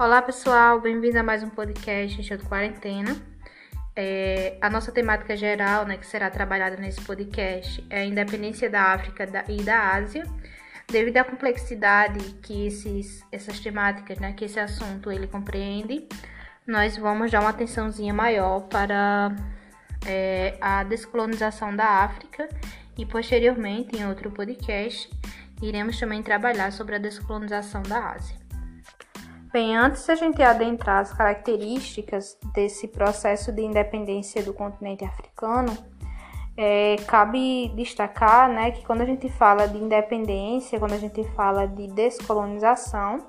Olá pessoal, bem-vindo a mais um podcast Enxerto Quarentena. É, a nossa temática geral, né, que será trabalhada nesse podcast, é a independência da África e da Ásia. Devido à complexidade que esses, essas temáticas, né, que esse assunto ele compreende, nós vamos dar uma atençãozinha maior para é, a descolonização da África e posteriormente, em outro podcast, iremos também trabalhar sobre a descolonização da Ásia. Bem, antes de a gente adentrar as características desse processo de independência do continente africano, é, cabe destacar né, que quando a gente fala de independência, quando a gente fala de descolonização,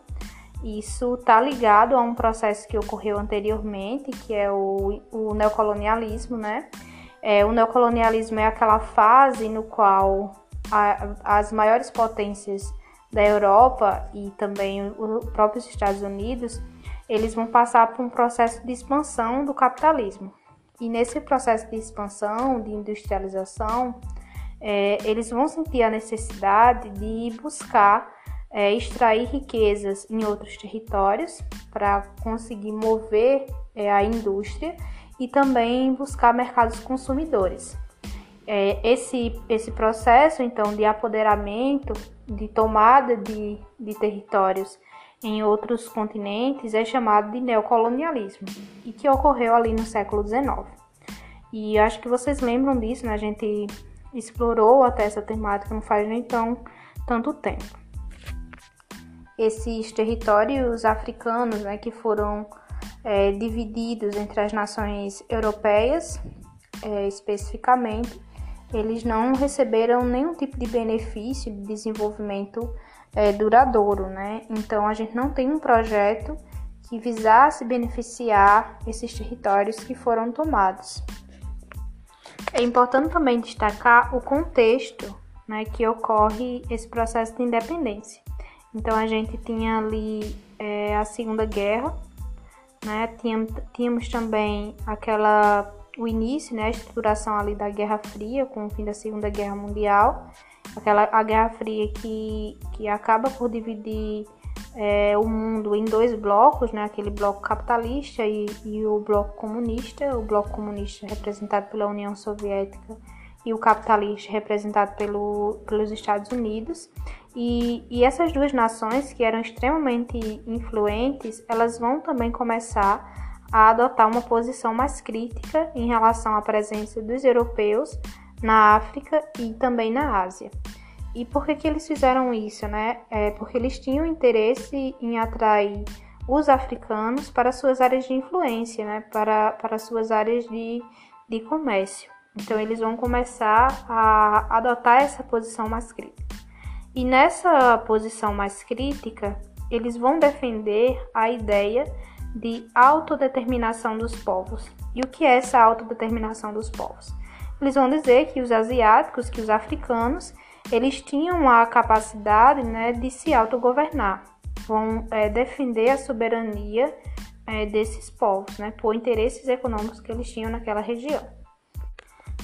isso está ligado a um processo que ocorreu anteriormente, que é o, o neocolonialismo, né? É, o neocolonialismo é aquela fase no qual a, as maiores potências da Europa e também os próprios Estados Unidos, eles vão passar por um processo de expansão do capitalismo. E nesse processo de expansão, de industrialização, é, eles vão sentir a necessidade de buscar é, extrair riquezas em outros territórios para conseguir mover é, a indústria e também buscar mercados consumidores. É, esse, esse processo, então, de apoderamento, de tomada de, de territórios em outros continentes é chamado de neocolonialismo e que ocorreu ali no século XIX. E acho que vocês lembram disso, né? A gente explorou até essa temática não faz nem tão tanto tempo. Esses territórios africanos, né, que foram é, divididos entre as nações europeias, é, especificamente, eles não receberam nenhum tipo de benefício de desenvolvimento é, duradouro, né? Então a gente não tem um projeto que visasse beneficiar esses territórios que foram tomados. É importante também destacar o contexto né, que ocorre esse processo de independência. Então a gente tinha ali é, a Segunda Guerra, né? Tínhamos, tínhamos também aquela o início, né, a estruturação ali da Guerra Fria com o fim da Segunda Guerra Mundial, aquela a Guerra Fria que, que acaba por dividir é, o mundo em dois blocos, né, aquele bloco capitalista e, e o bloco comunista, o bloco comunista representado pela União Soviética e o capitalista representado pelo, pelos Estados Unidos. E, e essas duas nações que eram extremamente influentes, elas vão também começar a adotar uma posição mais crítica em relação à presença dos europeus na África e também na Ásia. E por que, que eles fizeram isso, né? É porque eles tinham interesse em atrair os africanos para suas áreas de influência, né? Para, para suas áreas de, de comércio. Então eles vão começar a adotar essa posição mais crítica. E nessa posição mais crítica, eles vão defender a ideia de autodeterminação dos povos. E o que é essa autodeterminação dos povos? Eles vão dizer que os asiáticos, que os africanos, eles tinham a capacidade né, de se autogovernar, vão é, defender a soberania é, desses povos, né, por interesses econômicos que eles tinham naquela região.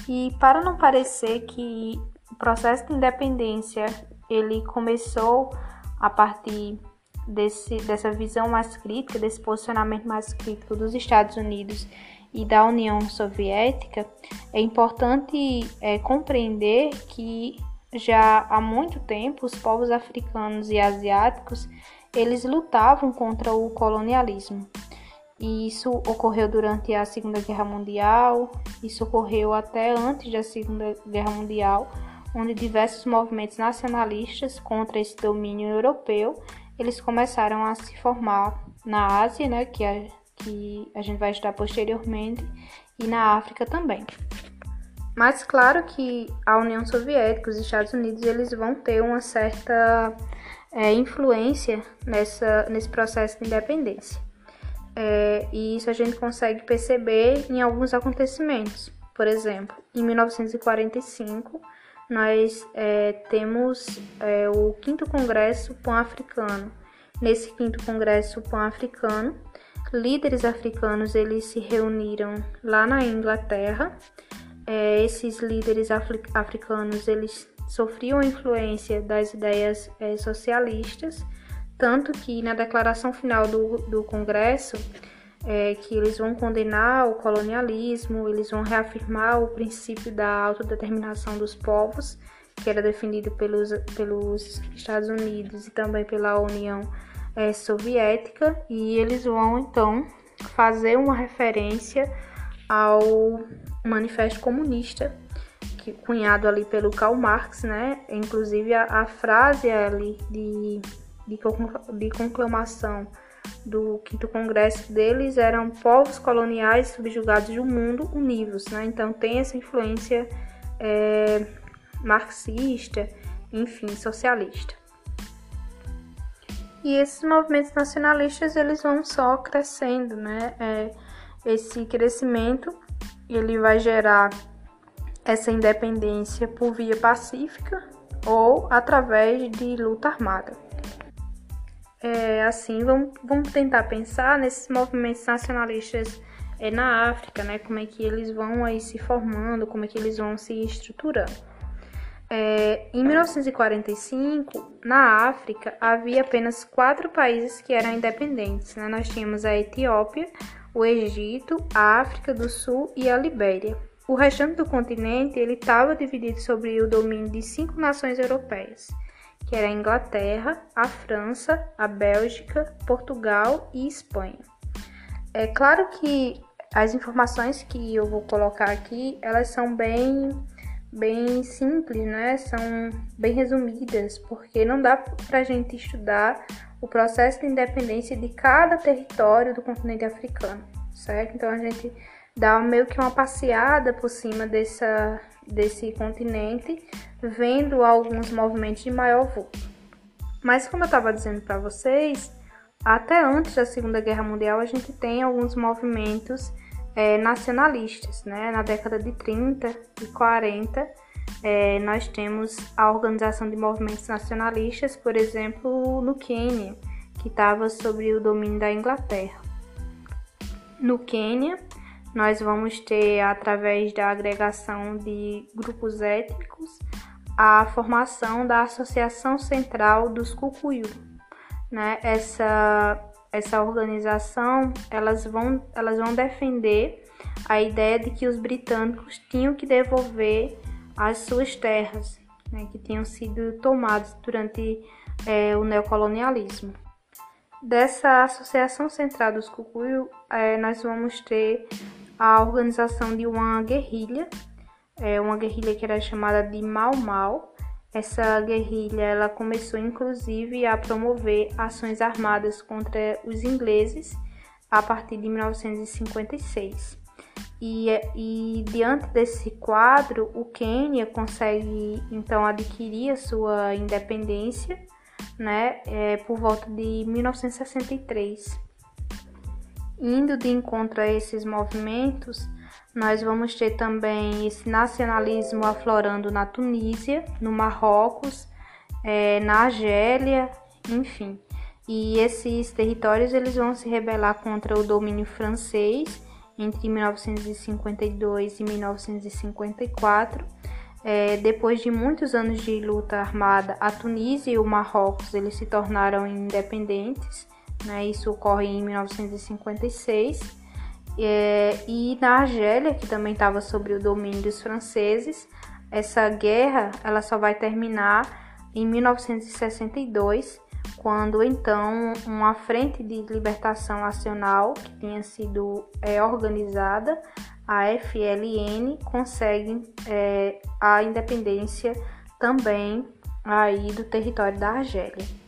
E para não parecer que o processo de independência ele começou a partir desse, dessa visão mais crítica, desse posicionamento mais crítico dos Estados Unidos e da União Soviética, é importante é, compreender que já há muito tempo os povos africanos e asiáticos eles lutavam contra o colonialismo. E isso ocorreu durante a Segunda Guerra Mundial, isso ocorreu até antes da Segunda Guerra Mundial, onde diversos movimentos nacionalistas contra esse domínio europeu eles começaram a se formar na Ásia, né, que a, que a gente vai estudar posteriormente, e na África também. Mas claro que a União Soviética, os Estados Unidos, eles vão ter uma certa é, influência nessa, nesse processo de independência. É, e isso a gente consegue perceber em alguns acontecimentos. Por exemplo, em 1945, nós é, temos é, o quinto congresso pan-africano. Nesse quinto congresso pan-africano, líderes africanos eles se reuniram lá na Inglaterra. É, esses líderes africanos eles sofriam influência das ideias é, socialistas, tanto que na declaração final do, do Congresso, é, que eles vão condenar o colonialismo, eles vão reafirmar o princípio da autodeterminação dos povos, que era defendido pelos, pelos Estados Unidos e também pela União é, Soviética, e eles vão então fazer uma referência ao Manifesto Comunista, que cunhado ali pelo Karl Marx, né? Inclusive a, a frase ali de, de, de conclamação do quinto congresso deles eram povos coloniais subjugados do mundo univos, né? Então tem essa influência é, marxista, enfim, socialista. E esses movimentos nacionalistas eles vão só crescendo, né? É, esse crescimento ele vai gerar essa independência por via pacífica ou através de luta armada. É, assim, vamos, vamos tentar pensar nesses movimentos nacionalistas é, na África, né? Como é que eles vão aí se formando, como é que eles vão se estruturando. É, em 1945, na África, havia apenas quatro países que eram independentes. Né? Nós tínhamos a Etiópia, o Egito, a África do Sul e a Libéria. O restante do continente ele estava dividido sobre o domínio de cinco nações europeias, que era a Inglaterra, a França, a Bélgica, Portugal e Espanha. É claro que as informações que eu vou colocar aqui, elas são bem bem simples, né? São bem resumidas, porque não dá para a gente estudar o processo de independência de cada território do continente africano, certo? Então a gente dá meio que uma passeada por cima dessa, desse continente, vendo alguns movimentos de maior vulto. Mas como eu estava dizendo para vocês, até antes da Segunda Guerra Mundial a gente tem alguns movimentos é, nacionalistas. Né? Na década de 30 e 40, é, nós temos a organização de movimentos nacionalistas, por exemplo, no Quênia, que estava sob o domínio da Inglaterra. No Quênia, nós vamos ter, através da agregação de grupos étnicos, a formação da Associação Central dos Cucuyu. Né? Essa essa organização, elas vão, elas vão defender a ideia de que os britânicos tinham que devolver as suas terras, né, que tinham sido tomadas durante é, o neocolonialismo. Dessa Associação Central dos Cucuyu, é, nós vamos ter a organização de uma guerrilha, é, uma guerrilha que era chamada de Mau Mau, essa guerrilha ela começou inclusive a promover ações armadas contra os ingleses a partir de 1956. E, e diante desse quadro, o Quênia consegue então adquirir a sua independência né, é, por volta de 1963. Indo de encontro a esses movimentos, nós vamos ter também esse nacionalismo aflorando na Tunísia, no Marrocos, é, na Argélia, enfim. E esses territórios eles vão se rebelar contra o domínio francês entre 1952 e 1954. É, depois de muitos anos de luta armada, a Tunísia e o Marrocos eles se tornaram independentes. Né? Isso ocorre em 1956. É, e na Argélia, que também estava sob o domínio dos franceses, essa guerra ela só vai terminar em 1962, quando então uma frente de libertação nacional que tinha sido é, organizada, a FLN, consegue é, a independência também aí do território da Argélia.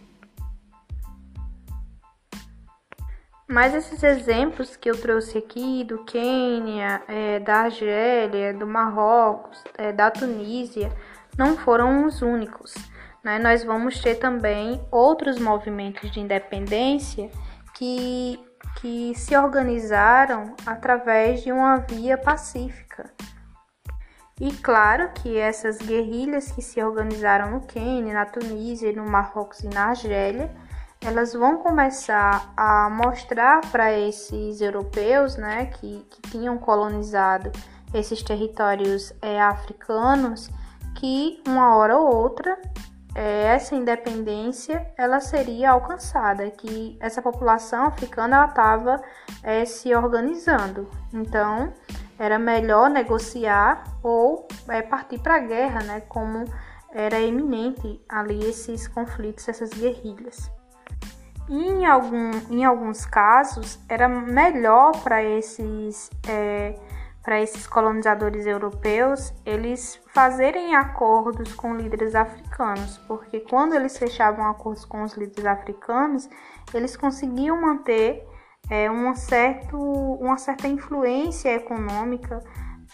Mas esses exemplos que eu trouxe aqui do Quênia, é, da Argélia, do Marrocos, é, da Tunísia, não foram os únicos. Né? Nós vamos ter também outros movimentos de independência que, que se organizaram através de uma via pacífica. E claro que essas guerrilhas que se organizaram no Quênia, na Tunísia, no Marrocos e na Argélia elas vão começar a mostrar para esses europeus, né, que, que tinham colonizado esses territórios é, africanos, que uma hora ou outra é, essa independência ela seria alcançada, que essa população africana estava é, se organizando. Então, era melhor negociar ou partir para a guerra, né, como era eminente ali esses conflitos, essas guerrilhas. Em, algum, em alguns casos, era melhor para esses é, esses colonizadores europeus eles fazerem acordos com líderes africanos, porque quando eles fechavam acordos com os líderes africanos, eles conseguiam manter é, uma, certo, uma certa influência econômica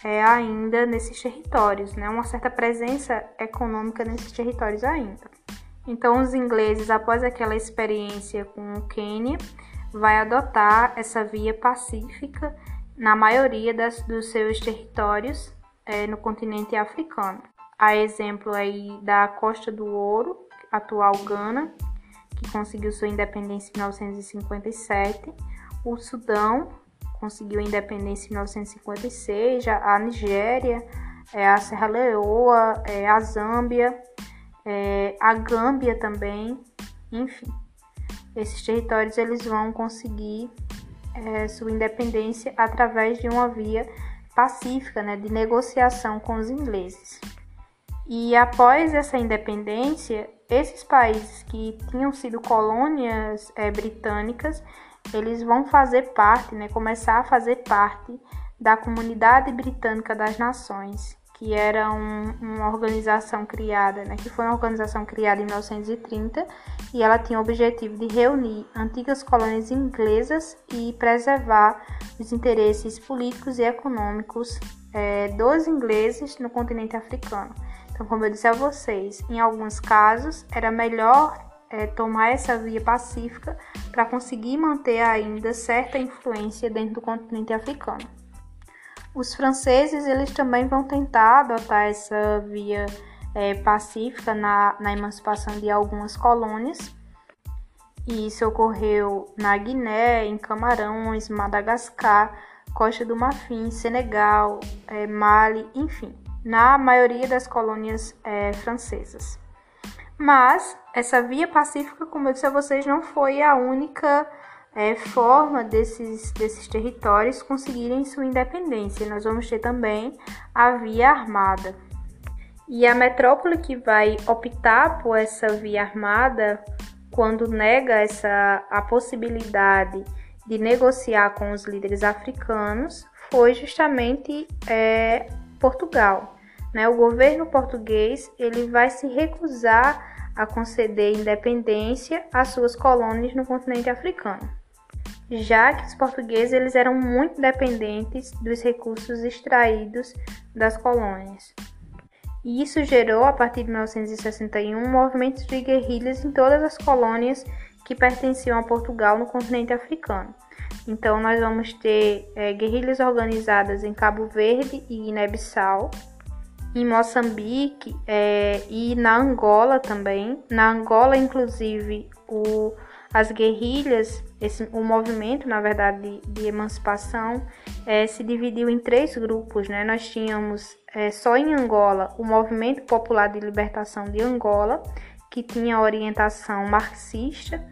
é, ainda nesses territórios, né? uma certa presença econômica nesses territórios ainda. Então, os ingleses, após aquela experiência com o Quênia, vai adotar essa via pacífica na maioria das, dos seus territórios é, no continente africano. Há exemplo aí da Costa do Ouro, atual Gana, que conseguiu sua independência em 1957, o Sudão conseguiu independência em 1956, a Nigéria, é, a Serra Leoa, é, a Zâmbia, é, a Gâmbia também, enfim. Esses territórios eles vão conseguir é, sua independência através de uma via pacífica, né, de negociação com os ingleses. E após essa independência, esses países que tinham sido colônias é, britânicas, eles vão fazer parte, né, começar a fazer parte da Comunidade Britânica das Nações, que era um, uma organização criada, né, que foi uma organização criada em 1930 e ela tinha o objetivo de reunir antigas colônias inglesas e preservar os interesses políticos e econômicos é, dos ingleses no continente africano. Então, como eu disse a vocês, em alguns casos era melhor é, tomar essa via pacífica para conseguir manter ainda certa influência dentro do continente africano. Os franceses eles também vão tentar adotar essa via é, pacífica na, na emancipação de algumas colônias. E isso ocorreu na Guiné, em Camarões, Madagascar, Costa do Marfim, Senegal, é, Mali, enfim, na maioria das colônias é, francesas. Mas essa via pacífica, como eu disse a vocês, não foi a única é, forma desses, desses territórios conseguirem sua independência. Nós vamos ter também a via armada. E a metrópole que vai optar por essa via armada, quando nega essa, a possibilidade de negociar com os líderes africanos, foi justamente é, Portugal. Né? O governo português ele vai se recusar a conceder independência às suas colônias no continente africano já que os portugueses eles eram muito dependentes dos recursos extraídos das colônias. E isso gerou, a partir de 1961, movimentos de guerrilhas em todas as colônias que pertenciam a Portugal no continente africano. Então, nós vamos ter é, guerrilhas organizadas em Cabo Verde e Guiné-Bissau, em Moçambique é, e na Angola também. Na Angola, inclusive, o as guerrilhas, esse, o movimento, na verdade, de, de emancipação, é, se dividiu em três grupos. Né? Nós tínhamos é, só em Angola o Movimento Popular de Libertação de Angola, que tinha orientação marxista.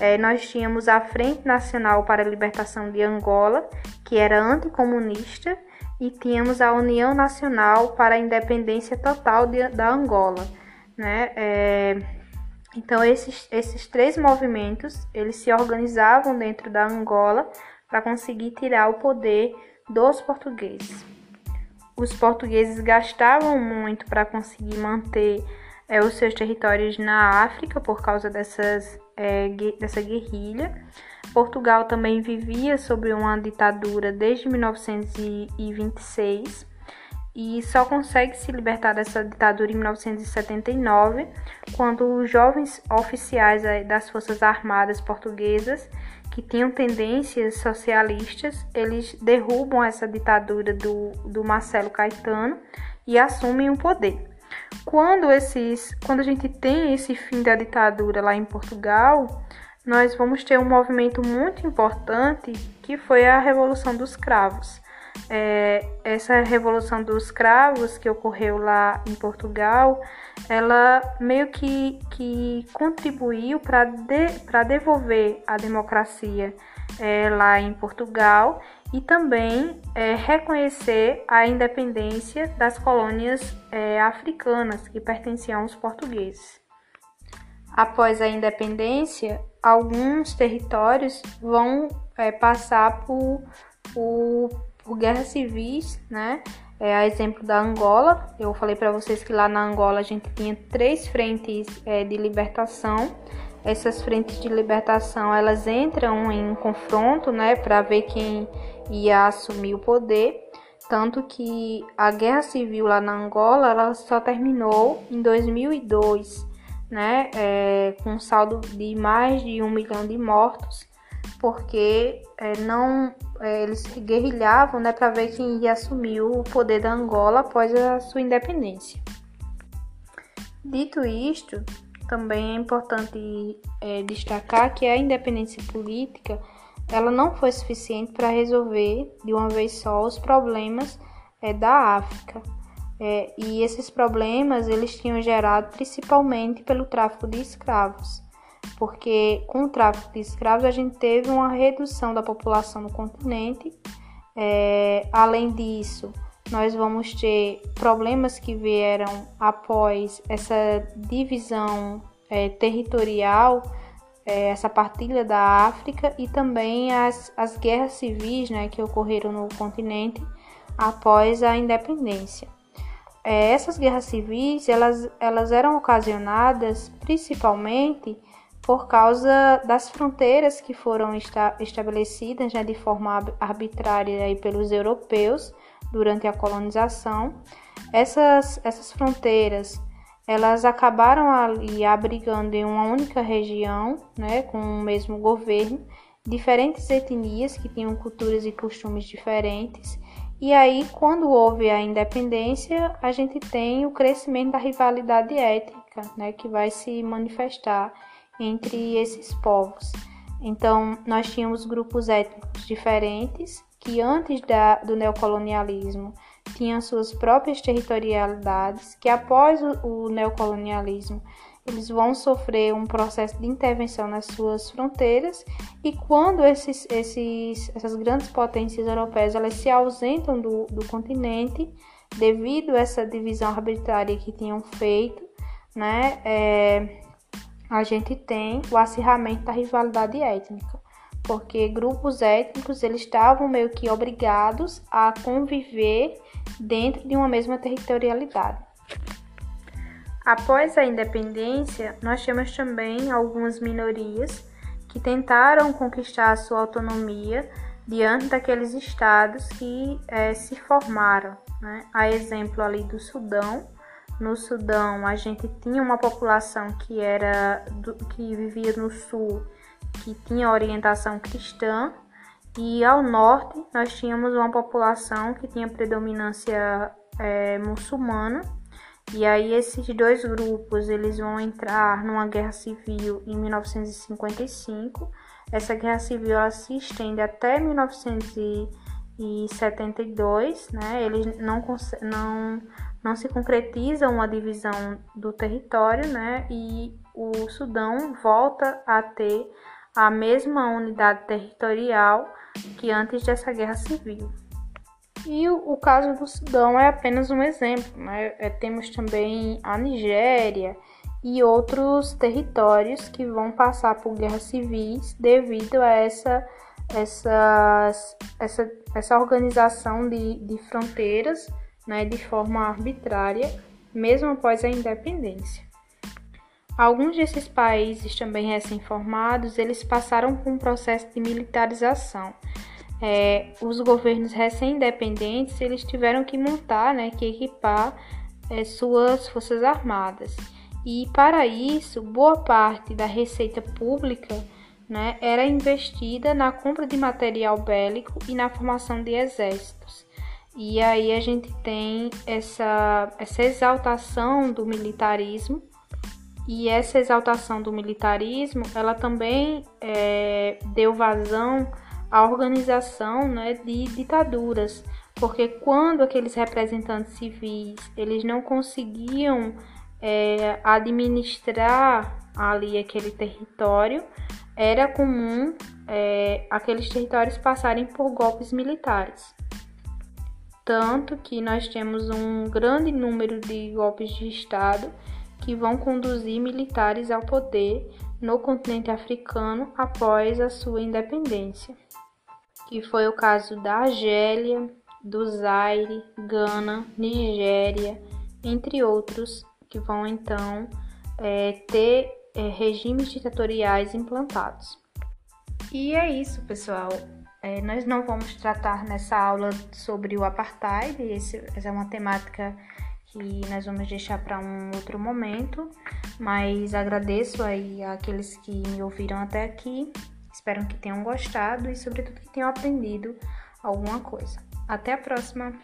É, nós tínhamos a Frente Nacional para a Libertação de Angola, que era anticomunista, e tínhamos a União Nacional para a Independência Total de, da Angola. Né? É, então esses, esses três movimentos eles se organizavam dentro da Angola para conseguir tirar o poder dos portugueses. Os portugueses gastavam muito para conseguir manter é, os seus territórios na África por causa dessas, é, dessa guerrilha. Portugal também vivia sob uma ditadura desde 1926 e só consegue se libertar dessa ditadura em 1979, quando os jovens oficiais das Forças Armadas portuguesas, que tinham tendências socialistas, eles derrubam essa ditadura do, do Marcelo Caetano e assumem o poder. Quando, esses, quando a gente tem esse fim da ditadura lá em Portugal, nós vamos ter um movimento muito importante que foi a Revolução dos Cravos. É, essa revolução dos cravos que ocorreu lá em Portugal, ela meio que, que contribuiu para de, devolver a democracia é, lá em Portugal e também é, reconhecer a independência das colônias é, africanas que pertenciam aos portugueses. Após a independência, alguns territórios vão é, passar por, por, por guerras civis, né? É, a exemplo da Angola, eu falei para vocês que lá na Angola a gente tinha três frentes é, de libertação. Essas frentes de libertação elas entram em confronto, né, para ver quem ia assumir o poder. Tanto que a guerra civil lá na Angola ela só terminou em 2002, né, é, com um saldo de mais de um milhão de mortos porque é, não é, eles guerrilhavam né, para ver quem ia assumir o poder da Angola após a sua independência. Dito isto, também é importante é, destacar que a independência política ela não foi suficiente para resolver de uma vez só os problemas é, da África. É, e esses problemas eles tinham gerado principalmente pelo tráfico de escravos porque com o tráfico de escravos a gente teve uma redução da população no continente. É, além disso, nós vamos ter problemas que vieram após essa divisão é, territorial, é, essa partilha da África e também as, as guerras civis né, que ocorreram no continente após a independência. É, essas guerras civis elas, elas eram ocasionadas principalmente por causa das fronteiras que foram esta estabelecidas né, de forma arbitrária aí pelos europeus durante a colonização. Essas, essas fronteiras elas acabaram ali abrigando em uma única região, né, com o mesmo governo, diferentes etnias que tinham culturas e costumes diferentes. E aí, quando houve a independência, a gente tem o crescimento da rivalidade étnica, né, que vai se manifestar entre esses povos. Então, nós tínhamos grupos étnicos diferentes que, antes da, do neocolonialismo, tinham suas próprias territorialidades, que após o, o neocolonialismo eles vão sofrer um processo de intervenção nas suas fronteiras e quando esses, esses, essas grandes potências europeias elas se ausentam do, do continente devido a essa divisão arbitrária que tinham feito, né, é, a gente tem o acirramento da rivalidade étnica, porque grupos étnicos eles estavam meio que obrigados a conviver dentro de uma mesma territorialidade. Após a independência, nós temos também algumas minorias que tentaram conquistar a sua autonomia diante daqueles estados que é, se formaram. Né? A exemplo ali do Sudão, no Sudão a gente tinha uma população que era do, que vivia no sul, que tinha orientação cristã, e ao norte nós tínhamos uma população que tinha predominância é, muçulmana. E aí esses dois grupos eles vão entrar numa guerra civil em 1955. Essa guerra civil ela se estende até 1972, né? Eles não, não não se concretiza uma divisão do território, né? E o Sudão volta a ter a mesma unidade territorial que antes dessa guerra civil. E o, caso do Sudão é apenas um exemplo, né? É, temos também a Nigéria e outros territórios que vão passar por guerras civis devido a essa, essa, essa, essa organização de, de fronteiras né, de forma arbitrária, mesmo após a independência. Alguns desses países também recém-formados, eles passaram por um processo de militarização. É, os governos recém-independentes, eles tiveram que montar, né, que equipar é, suas forças armadas. E para isso, boa parte da receita pública né, era investida na compra de material bélico e na formação de exércitos. E aí a gente tem essa, essa exaltação do militarismo, e essa exaltação do militarismo, ela também é, deu vazão à organização né, de ditaduras, porque quando aqueles representantes civis eles não conseguiam é, administrar ali aquele território, era comum é, aqueles territórios passarem por golpes militares. Tanto que nós temos um grande número de golpes de Estado que vão conduzir militares ao poder no continente africano após a sua independência, que foi o caso da Argélia, do Zaire, Gana, Nigéria, entre outros, que vão então é, ter é, regimes ditatoriais implantados. E é isso, pessoal. É, nós não vamos tratar nessa aula sobre o apartheid, esse, essa é uma temática que nós vamos deixar para um outro momento, mas agradeço aí àqueles que me ouviram até aqui, espero que tenham gostado e, sobretudo, que tenham aprendido alguma coisa. Até a próxima!